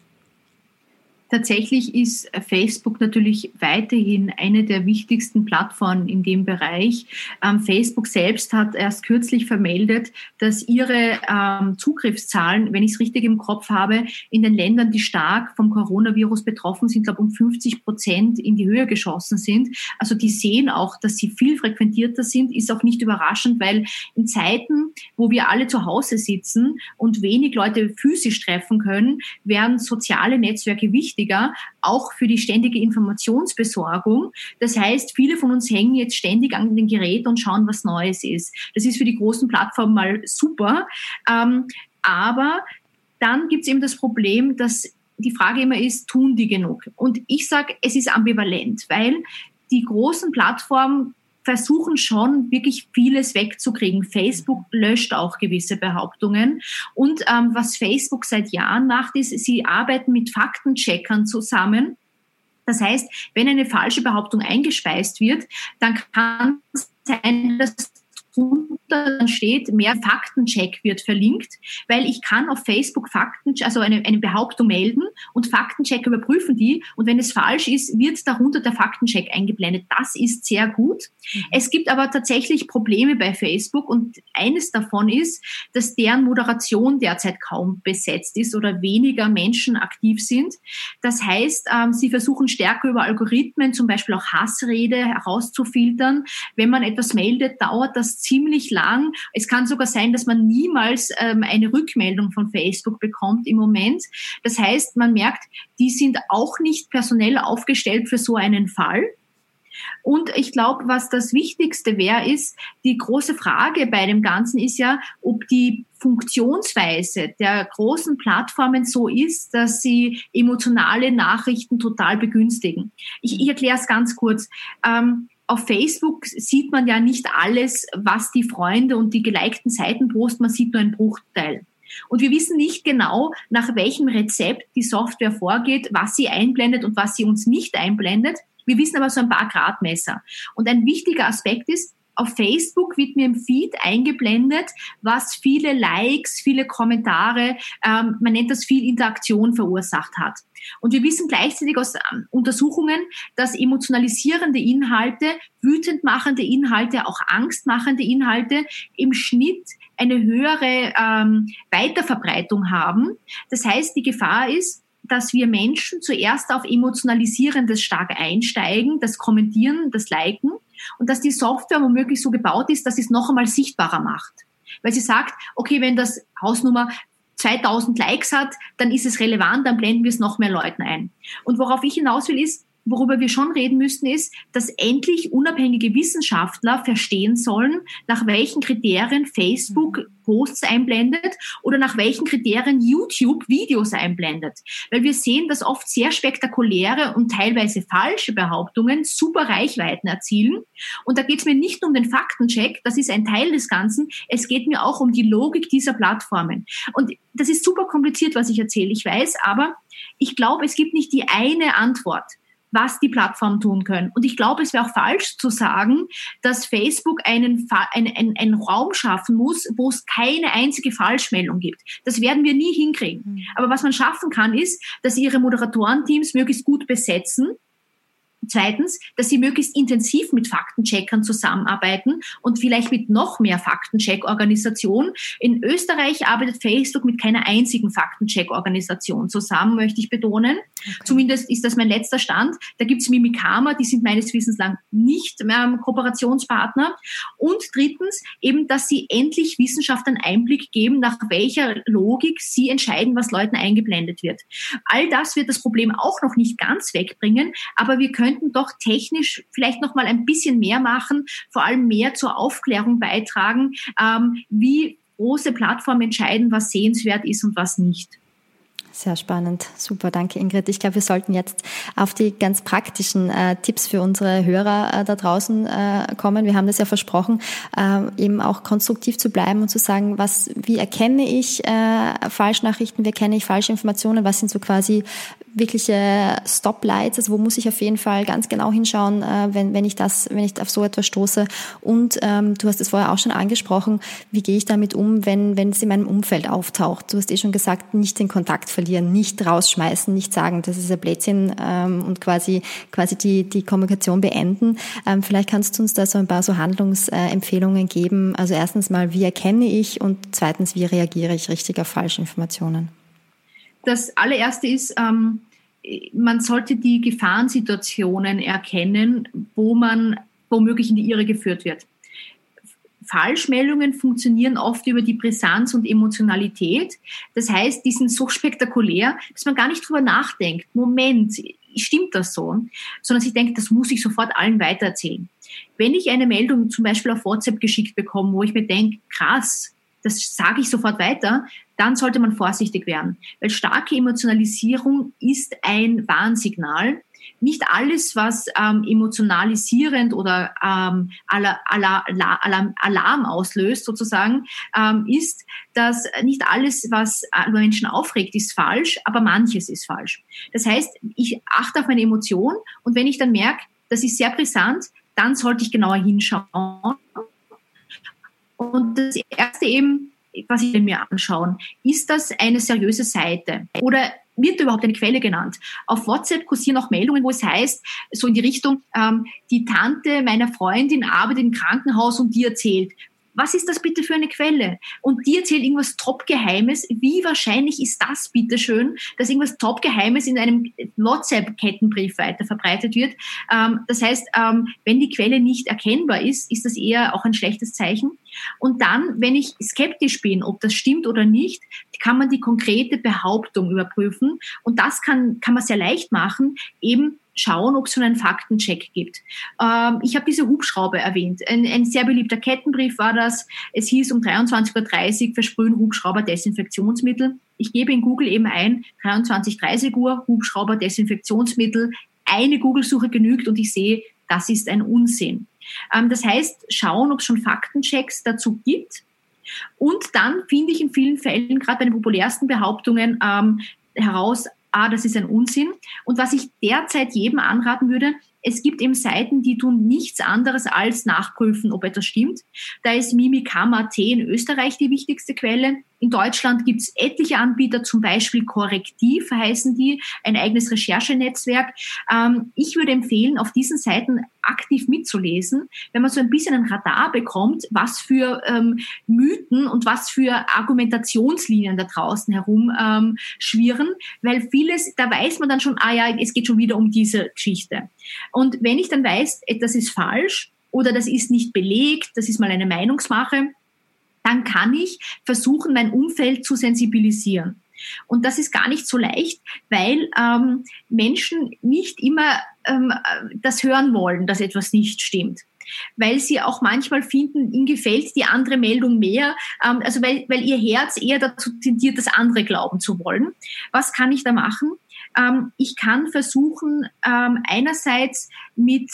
Tatsächlich ist Facebook natürlich weiterhin eine der wichtigsten Plattformen in dem Bereich. Ähm, Facebook selbst hat erst kürzlich vermeldet, dass ihre ähm, Zugriffszahlen, wenn ich es richtig im Kopf habe, in den Ländern, die stark vom Coronavirus betroffen sind, glaube um 50 Prozent in die Höhe geschossen sind. Also die sehen auch, dass sie viel frequentierter sind, ist auch nicht überraschend, weil in Zeiten, wo wir alle zu Hause sitzen und wenig Leute physisch treffen können, werden soziale Netzwerke wichtig wichtiger, auch für die ständige Informationsbesorgung. Das heißt, viele von uns hängen jetzt ständig an den Geräten und schauen, was Neues ist. Das ist für die großen Plattformen mal super. Ähm, aber dann gibt es eben das Problem, dass die Frage immer ist, tun die genug? Und ich sage, es ist ambivalent, weil die großen Plattformen versuchen schon wirklich vieles wegzukriegen. Facebook löscht auch gewisse Behauptungen. Und ähm, was Facebook seit Jahren macht, ist, sie arbeiten mit Faktencheckern zusammen. Das heißt, wenn eine falsche Behauptung eingespeist wird, dann kann es sein, dass drunter dann steht, mehr Faktencheck wird verlinkt, weil ich kann auf Facebook Fakten, also eine, eine Behauptung melden und Faktencheck überprüfen die und wenn es falsch ist, wird darunter der Faktencheck eingeblendet. Das ist sehr gut. Mhm. Es gibt aber tatsächlich Probleme bei Facebook und eines davon ist, dass deren Moderation derzeit kaum besetzt ist oder weniger Menschen aktiv sind. Das heißt, ähm, sie versuchen stärker über Algorithmen, zum Beispiel auch Hassrede herauszufiltern. Wenn man etwas meldet, dauert das ziemlich lang. Es kann sogar sein, dass man niemals ähm, eine Rückmeldung von Facebook bekommt im Moment. Das heißt, man merkt, die sind auch nicht personell aufgestellt für so einen Fall. Und ich glaube, was das Wichtigste wäre, ist, die große Frage bei dem Ganzen ist ja, ob die Funktionsweise der großen Plattformen so ist, dass sie emotionale Nachrichten total begünstigen. Ich, ich erkläre es ganz kurz. Ähm, auf Facebook sieht man ja nicht alles, was die Freunde und die gelikten Seiten posten, man sieht nur einen Bruchteil. Und wir wissen nicht genau, nach welchem Rezept die Software vorgeht, was sie einblendet und was sie uns nicht einblendet. Wir wissen aber so ein paar Gradmesser. Und ein wichtiger Aspekt ist, auf Facebook wird mir im Feed eingeblendet, was viele Likes, viele Kommentare, ähm, man nennt das viel Interaktion verursacht hat. Und wir wissen gleichzeitig aus ähm, Untersuchungen, dass emotionalisierende Inhalte, wütend machende Inhalte, auch angstmachende Inhalte im Schnitt eine höhere ähm, Weiterverbreitung haben. Das heißt, die Gefahr ist, dass wir Menschen zuerst auf Emotionalisierendes stark einsteigen, das Kommentieren, das Liken und dass die Software womöglich so gebaut ist, dass sie es noch einmal sichtbarer macht. Weil sie sagt, okay, wenn das Hausnummer 2000 Likes hat, dann ist es relevant, dann blenden wir es noch mehr Leuten ein. Und worauf ich hinaus will, ist, worüber wir schon reden müssten, ist, dass endlich unabhängige Wissenschaftler verstehen sollen, nach welchen Kriterien Facebook Posts einblendet oder nach welchen Kriterien YouTube Videos einblendet. Weil wir sehen, dass oft sehr spektakuläre und teilweise falsche Behauptungen super Reichweiten erzielen. Und da geht es mir nicht nur um den Faktencheck, das ist ein Teil des Ganzen, es geht mir auch um die Logik dieser Plattformen. Und das ist super kompliziert, was ich erzähle, ich weiß, aber ich glaube, es gibt nicht die eine Antwort was die Plattformen tun können. Und ich glaube, es wäre auch falsch zu sagen, dass Facebook einen, einen, einen, einen Raum schaffen muss, wo es keine einzige Falschmeldung gibt. Das werden wir nie hinkriegen. Mhm. Aber was man schaffen kann, ist, dass ihre Moderatorenteams möglichst gut besetzen Zweitens, dass sie möglichst intensiv mit Faktencheckern zusammenarbeiten und vielleicht mit noch mehr Faktencheck-Organisationen. In Österreich arbeitet Facebook mit keiner einzigen Faktencheck-Organisation zusammen, möchte ich betonen. Okay. Zumindest ist das mein letzter Stand. Da gibt es Mimikama, die sind meines Wissens lang nicht mehr Kooperationspartner. Und drittens, eben, dass sie endlich Wissenschaftlern Einblick geben, nach welcher Logik sie entscheiden, was Leuten eingeblendet wird. All das wird das Problem auch noch nicht ganz wegbringen, aber wir können könnten doch technisch vielleicht noch mal ein bisschen mehr machen, vor allem mehr zur Aufklärung beitragen, ähm, wie große Plattformen entscheiden, was sehenswert ist und was nicht. Sehr spannend. Super, danke Ingrid. Ich glaube, wir sollten jetzt auf die ganz praktischen äh, Tipps für unsere Hörer äh, da draußen äh, kommen. Wir haben das ja versprochen, äh, eben auch konstruktiv zu bleiben und zu sagen, was, wie erkenne ich äh, Falschnachrichten, wie erkenne ich falsche Informationen, was sind so quasi wirkliche Stoplights, also wo muss ich auf jeden Fall ganz genau hinschauen, äh, wenn, wenn ich das, wenn ich auf so etwas stoße. Und ähm, du hast es vorher auch schon angesprochen, wie gehe ich damit um, wenn, wenn es in meinem Umfeld auftaucht? Du hast eh schon gesagt, nicht den Kontakt verlieren, nicht rausschmeißen, nicht sagen, das ist ein Blödsinn ähm, und quasi, quasi die, die Kommunikation beenden. Ähm, vielleicht kannst du uns da so ein paar so Handlungsempfehlungen geben. Also erstens mal, wie erkenne ich und zweitens, wie reagiere ich richtig auf falsche Informationen? Das allererste ist, ähm, man sollte die Gefahrensituationen erkennen, wo man womöglich in die Irre geführt wird. Falschmeldungen funktionieren oft über die Brisanz und Emotionalität. Das heißt, die sind so spektakulär, dass man gar nicht drüber nachdenkt. Moment, stimmt das so? Sondern sich denkt, das muss ich sofort allen weitererzählen. Wenn ich eine Meldung zum Beispiel auf WhatsApp geschickt bekomme, wo ich mir denke, krass, das sage ich sofort weiter, dann sollte man vorsichtig werden. Weil starke Emotionalisierung ist ein Warnsignal. Nicht alles, was ähm, emotionalisierend oder ähm, Alarm, Alarm auslöst, sozusagen, ähm, ist, dass nicht alles, was Menschen aufregt, ist falsch, aber manches ist falsch. Das heißt, ich achte auf meine Emotion und wenn ich dann merke, das ist sehr brisant, dann sollte ich genauer hinschauen. Und das erste eben, was ich mir anschauen. Ist das eine seriöse Seite? Oder wird überhaupt eine Quelle genannt? Auf WhatsApp kursieren auch Meldungen, wo es heißt, so in die Richtung, ähm, die Tante meiner Freundin arbeitet im Krankenhaus und die erzählt. was ist das bitte für eine Quelle? Und die erzählt irgendwas Topgeheimes. Wie wahrscheinlich ist das bitte schön, dass irgendwas Topgeheimes in einem WhatsApp-Kettenbrief weiter verbreitet wird? Ähm, das heißt, ähm, wenn die Quelle nicht erkennbar ist, ist das eher auch ein schlechtes Zeichen. Und dann, wenn ich skeptisch bin, ob das stimmt oder nicht, kann man die konkrete Behauptung überprüfen. Und das kann, kann man sehr leicht machen, eben schauen, ob es schon einen Faktencheck gibt. Ähm, ich habe diese Hubschrauber erwähnt. Ein, ein, sehr beliebter Kettenbrief war das. Es hieß um 23.30 Uhr versprühen Hubschrauber Desinfektionsmittel. Ich gebe in Google eben ein 23.30 Uhr Hubschrauber Desinfektionsmittel. Eine Google-Suche genügt und ich sehe, das ist ein Unsinn. Ähm, das heißt, schauen, ob es schon Faktenchecks dazu gibt. Und dann finde ich in vielen Fällen, gerade bei den populärsten Behauptungen, ähm, heraus, ah, das ist ein Unsinn. Und was ich derzeit jedem anraten würde, es gibt eben Seiten, die tun nichts anderes als nachprüfen, ob etwas stimmt. Da ist Mimikama.at in Österreich die wichtigste Quelle. In Deutschland gibt es etliche Anbieter, zum Beispiel Korrektiv heißen die, ein eigenes Recherchenetzwerk. Ähm, ich würde empfehlen, auf diesen Seiten aktiv mitzulesen, wenn man so ein bisschen ein Radar bekommt, was für ähm, Mythen und was für Argumentationslinien da draußen herum ähm, schwirren, weil vieles, da weiß man dann schon, ah ja, es geht schon wieder um diese Geschichte. Und wenn ich dann weiß, etwas ist falsch oder das ist nicht belegt, das ist mal eine Meinungsmache, dann kann ich versuchen, mein Umfeld zu sensibilisieren. Und das ist gar nicht so leicht, weil ähm, Menschen nicht immer ähm, das hören wollen, dass etwas nicht stimmt weil sie auch manchmal finden, ihnen gefällt die andere Meldung mehr, ähm, also weil, weil ihr Herz eher dazu tendiert, das andere glauben zu wollen. Was kann ich da machen? Ähm, ich kann versuchen, ähm, einerseits mit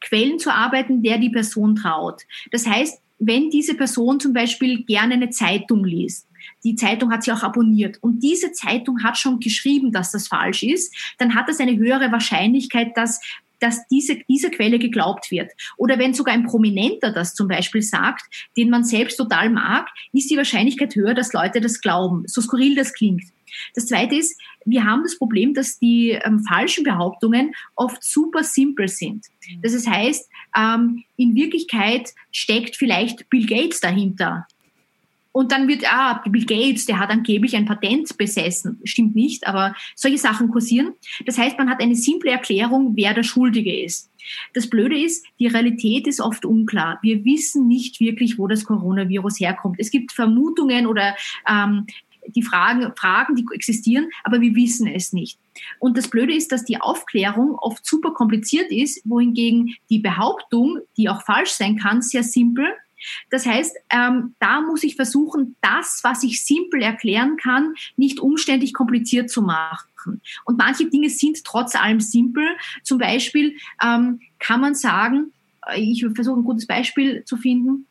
Quellen zu arbeiten, der die Person traut. Das heißt, wenn diese Person zum Beispiel gerne eine Zeitung liest, die Zeitung hat sie auch abonniert und diese Zeitung hat schon geschrieben, dass das falsch ist, dann hat das eine höhere Wahrscheinlichkeit, dass dass diese, diese Quelle geglaubt wird. Oder wenn sogar ein Prominenter das zum Beispiel sagt, den man selbst total mag, ist die Wahrscheinlichkeit höher, dass Leute das glauben. So skurril das klingt. Das Zweite ist, wir haben das Problem, dass die ähm, falschen Behauptungen oft super simpel sind. Mhm. Das heißt, ähm, in Wirklichkeit steckt vielleicht Bill Gates dahinter. Und dann wird, ah, Bill Gates, der hat angeblich ein Patent besessen. Stimmt nicht, aber solche Sachen kursieren. Das heißt, man hat eine simple Erklärung, wer der Schuldige ist. Das Blöde ist, die Realität ist oft unklar. Wir wissen nicht wirklich, wo das Coronavirus herkommt. Es gibt Vermutungen oder ähm, die Fragen, Fragen, die existieren, aber wir wissen es nicht. Und das Blöde ist, dass die Aufklärung oft super kompliziert ist, wohingegen die Behauptung, die auch falsch sein kann, sehr simpel. Das heißt, ähm, da muss ich versuchen, das, was ich simpel erklären kann, nicht umständlich kompliziert zu machen. Und manche Dinge sind trotz allem simpel. Zum Beispiel ähm, kann man sagen, äh, ich versuche ein gutes Beispiel zu finden,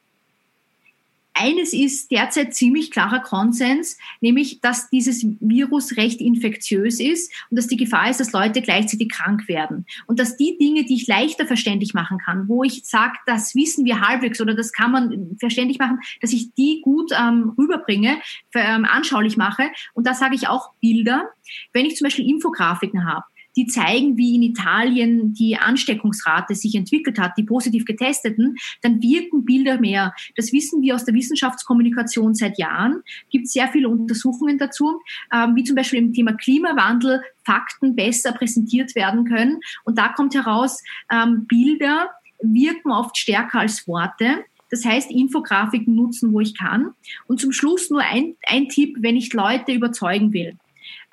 eines ist derzeit ziemlich klarer Konsens, nämlich, dass dieses Virus recht infektiös ist und dass die Gefahr ist, dass Leute gleichzeitig krank werden. Und dass die Dinge, die ich leichter verständlich machen kann, wo ich sage, das wissen wir halbwegs oder das kann man verständlich machen, dass ich die gut ähm, rüberbringe, ähm, anschaulich mache. Und da sage ich auch Bilder. Wenn ich zum Beispiel Infografiken habe, die zeigen, wie in Italien die Ansteckungsrate sich entwickelt hat, die positiv getesteten, dann wirken Bilder mehr. Das wissen wir aus der Wissenschaftskommunikation seit Jahren. Gibt sehr viele Untersuchungen dazu, ähm, wie zum Beispiel im Thema Klimawandel Fakten besser präsentiert werden können. Und da kommt heraus, ähm, Bilder wirken oft stärker als Worte. Das heißt, Infografiken nutzen, wo ich kann. Und zum Schluss nur ein, ein Tipp, wenn ich Leute überzeugen will.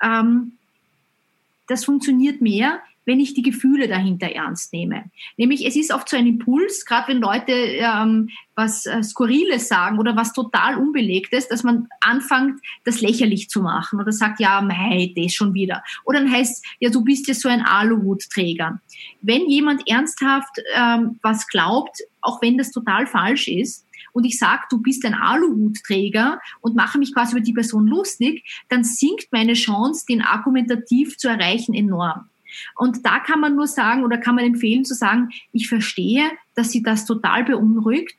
Ähm, das funktioniert mehr, wenn ich die Gefühle dahinter ernst nehme. Nämlich, es ist oft so ein Impuls, gerade wenn Leute ähm, was äh, Skurriles sagen oder was total Unbelegtes, dass man anfängt, das lächerlich zu machen oder sagt, ja, mei, das schon wieder. Oder dann heißt, ja, du bist ja so ein Aluhutträger. Wenn jemand ernsthaft ähm, was glaubt, auch wenn das total falsch ist, und ich sage, du bist ein Aluhutträger und mache mich quasi über die Person lustig, dann sinkt meine Chance, den argumentativ zu erreichen, enorm. Und da kann man nur sagen oder kann man empfehlen zu sagen, ich verstehe, dass sie das total beunruhigt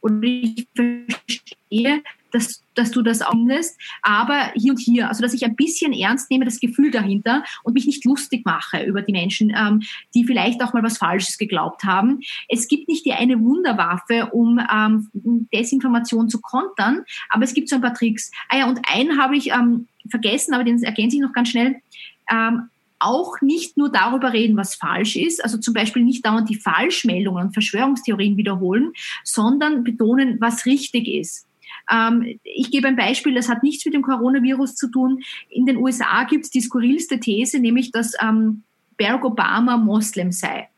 und ich verstehe, dass, dass du das auch findest, aber hier und hier, also dass ich ein bisschen ernst nehme, das Gefühl dahinter und mich nicht lustig mache über die Menschen, ähm, die vielleicht auch mal was Falsches geglaubt haben. Es gibt nicht die eine Wunderwaffe, um ähm, Desinformation zu kontern, aber es gibt so ein paar Tricks. Ah ja, und einen habe ich ähm, vergessen, aber den ergänze ich noch ganz schnell. Ähm, auch nicht nur darüber reden, was falsch ist, also zum Beispiel nicht dauernd die Falschmeldungen und Verschwörungstheorien wiederholen, sondern betonen, was richtig ist. Ähm, ich gebe ein Beispiel, das hat nichts mit dem Coronavirus zu tun. In den USA gibt es die skurrilste These, nämlich dass ähm, Barack Obama Moslem sei.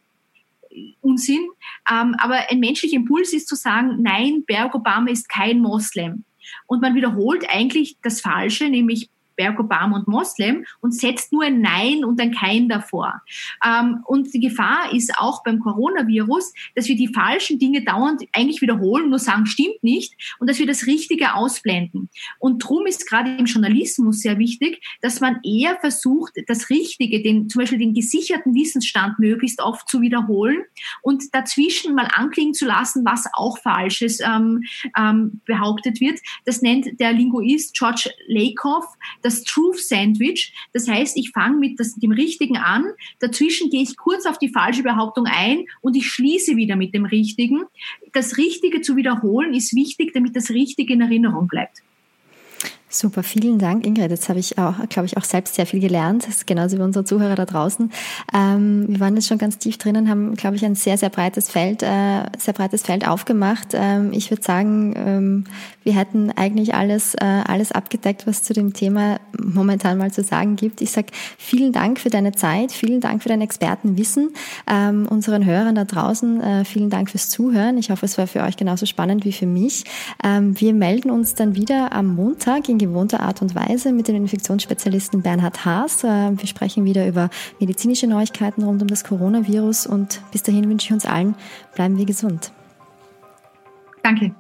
Unsinn. Ähm, aber ein menschlicher Impuls ist zu sagen, nein, Barack Obama ist kein Moslem. Und man wiederholt eigentlich das Falsche, nämlich Barack Obama und Moslem und setzt nur ein Nein und ein Kein davor. Ähm, und die Gefahr ist auch beim Coronavirus, dass wir die falschen Dinge dauernd eigentlich wiederholen, nur sagen, stimmt nicht und dass wir das Richtige ausblenden. Und drum ist gerade im Journalismus sehr wichtig, dass man eher versucht, das Richtige, den, zum Beispiel den gesicherten Wissensstand möglichst oft zu wiederholen und dazwischen mal anklingen zu lassen, was auch Falsches ähm, ähm, behauptet wird. Das nennt der Linguist George Lakoff das Truth Sandwich. Das heißt, ich fange mit das, dem Richtigen an, dazwischen gehe ich kurz auf die falsche Behauptung ein und ich schließe wieder mit dem Richtigen. Das Richtige zu wiederholen ist wichtig, damit das Richtige in Erinnerung bleibt. Super, vielen Dank, Ingrid. Jetzt habe ich auch, glaube ich, auch selbst sehr viel gelernt. Genauso wie unsere Zuhörer da draußen. Ähm, wir waren jetzt schon ganz tief drinnen, haben, glaube ich, ein sehr, sehr breites Feld, äh, sehr breites Feld aufgemacht. Ähm, ich würde sagen, ähm, wir hätten eigentlich alles, äh, alles abgedeckt, was zu dem Thema momentan mal zu sagen gibt. Ich sage vielen Dank für deine Zeit, vielen Dank für dein Expertenwissen. Ähm, unseren Hörern da draußen, äh, vielen Dank fürs Zuhören. Ich hoffe, es war für euch genauso spannend wie für mich. Ähm, wir melden uns dann wieder am Montag in gewohnter Art und Weise mit dem Infektionsspezialisten Bernhard Haas. Äh, wir sprechen wieder über medizinische Neuigkeiten rund um das Coronavirus und bis dahin wünsche ich uns allen, bleiben wir gesund. Danke.